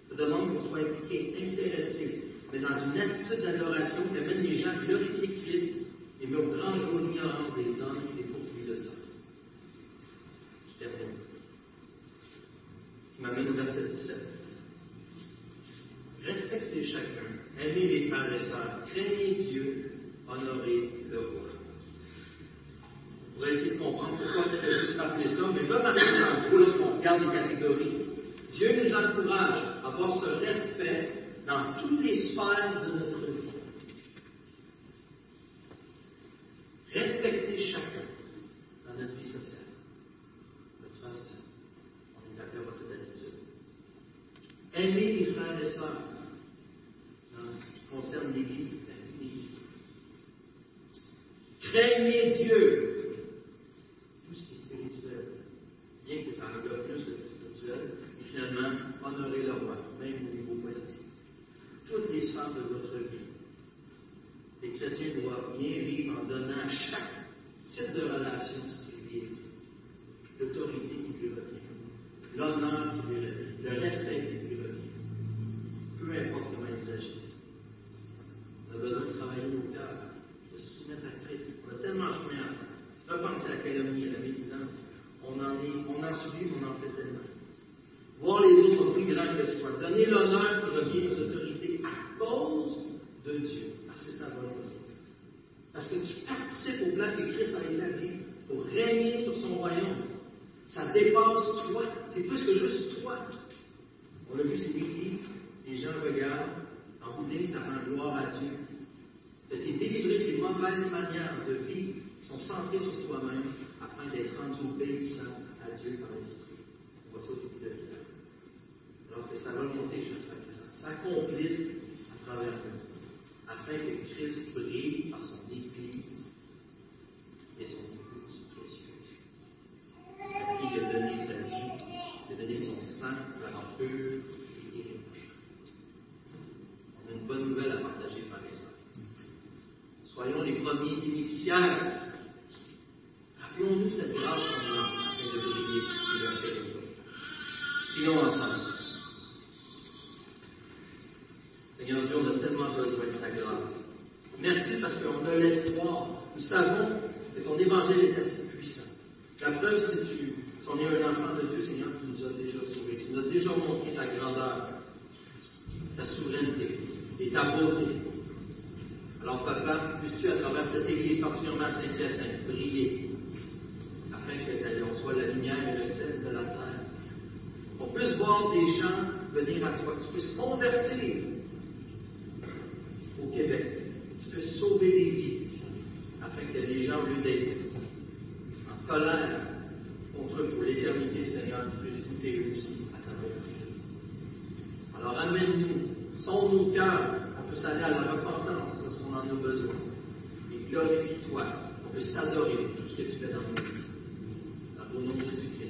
Ça demande qu'on soit impliqué, intéressé, mais dans une attitude d'adoration qui amène les gens à glorifier Christ et met au grand jour l'ignorance des hommes et poursuit de sens. Je termine. Qui m'amène au verset 17. Respectez chacun, aimez les frères et sœurs, craignez Dieu, honorez le roi. On pourrait essayer de comprendre pourquoi juste rappeler ça, mais remarquez en gros, lorsqu'on regarde les catégories, Dieu nous encourage à avoir ce respect dans toutes les sphères de notre vie. Respecter chacun dans notre vie sociale. frères et sœurs, dans ce qui concerne l'Église, Craignez Dieu. Tout ce qui est spirituel, bien que ça englobe plus le spirituel, et finalement, honorez le roi, même au niveau politique. Toutes les sphères de votre vie, les chrétiens doivent bien vivre en donnant à chaque type de relation ce qui l'autorité qui lui revient, l'honneur qui lui revient, le respect qui lui revient, peu importe comment ils agissent. On a besoin de travailler nos cœurs, de se soumettre à Christ. On a tellement de chemin à faire. Repenser à la calomnie, à la médisance. On en, est, on en subit, mais on en fait tellement. Voir les autres plus grands que soi. Donner l'honneur qui revient aux autorités à cause de Dieu, parce que ça va volonté. Parce que tu participes au plan que Christ a établi pour régner sur son royaume. Ça dépasse toi. C'est plus que juste toi. On l'a vu, c'est midi. Les gens regardent. En bout de ça rend gloire à Dieu. Tu été mauvaises manières de vie sont centrées sur toi-même afin d'être rendu obéissant à Dieu par l'Esprit. On voit ça au début de l'hiver. Alors que sa volonté, je ça s'accomplisse à travers nous, afin que Christ brille par son Église et son épouse précieuse, à qui il a donné sa vie, il a donné son sang pour la pur et irréprochable. On a une bonne nouvelle à partager, par les Les premiers bénéficiaires. Rappelons-nous cette grâce qu'on a afin de briller et de faire les. Prions ensemble. Seigneur Dieu, on a tellement besoin de ta grâce. Merci parce qu'on a l'espoir. Nous savons que ton évangile est assez puissant. La preuve, si tu, si un enfant de Dieu, Seigneur, tu nous as déjà sauvés. Tu nous as déjà montré ta grandeur, ta souveraineté et ta beauté. Alors, Papa, puisses-tu, à travers cette Église, particulièrement Saint-Hyacinthe, briller, afin que on soit la lumière et le sel de la terre? Qu'on puisse voir des gens venir à toi, que tu puisses convertir au Québec, tu puisses sauver des vies, afin que les gens, au lieu d'être en colère contre eux pour l'éternité, Seigneur, puissent écouter eux aussi à travers vie. Alors, amène-nous, sonde nos cœurs, on peut s'aller à la repentance on en a besoin. Et glorifie-toi. On peut s'adorer pour tout ce que tu fais dans nos vies. Au nom de Jésus-Christ.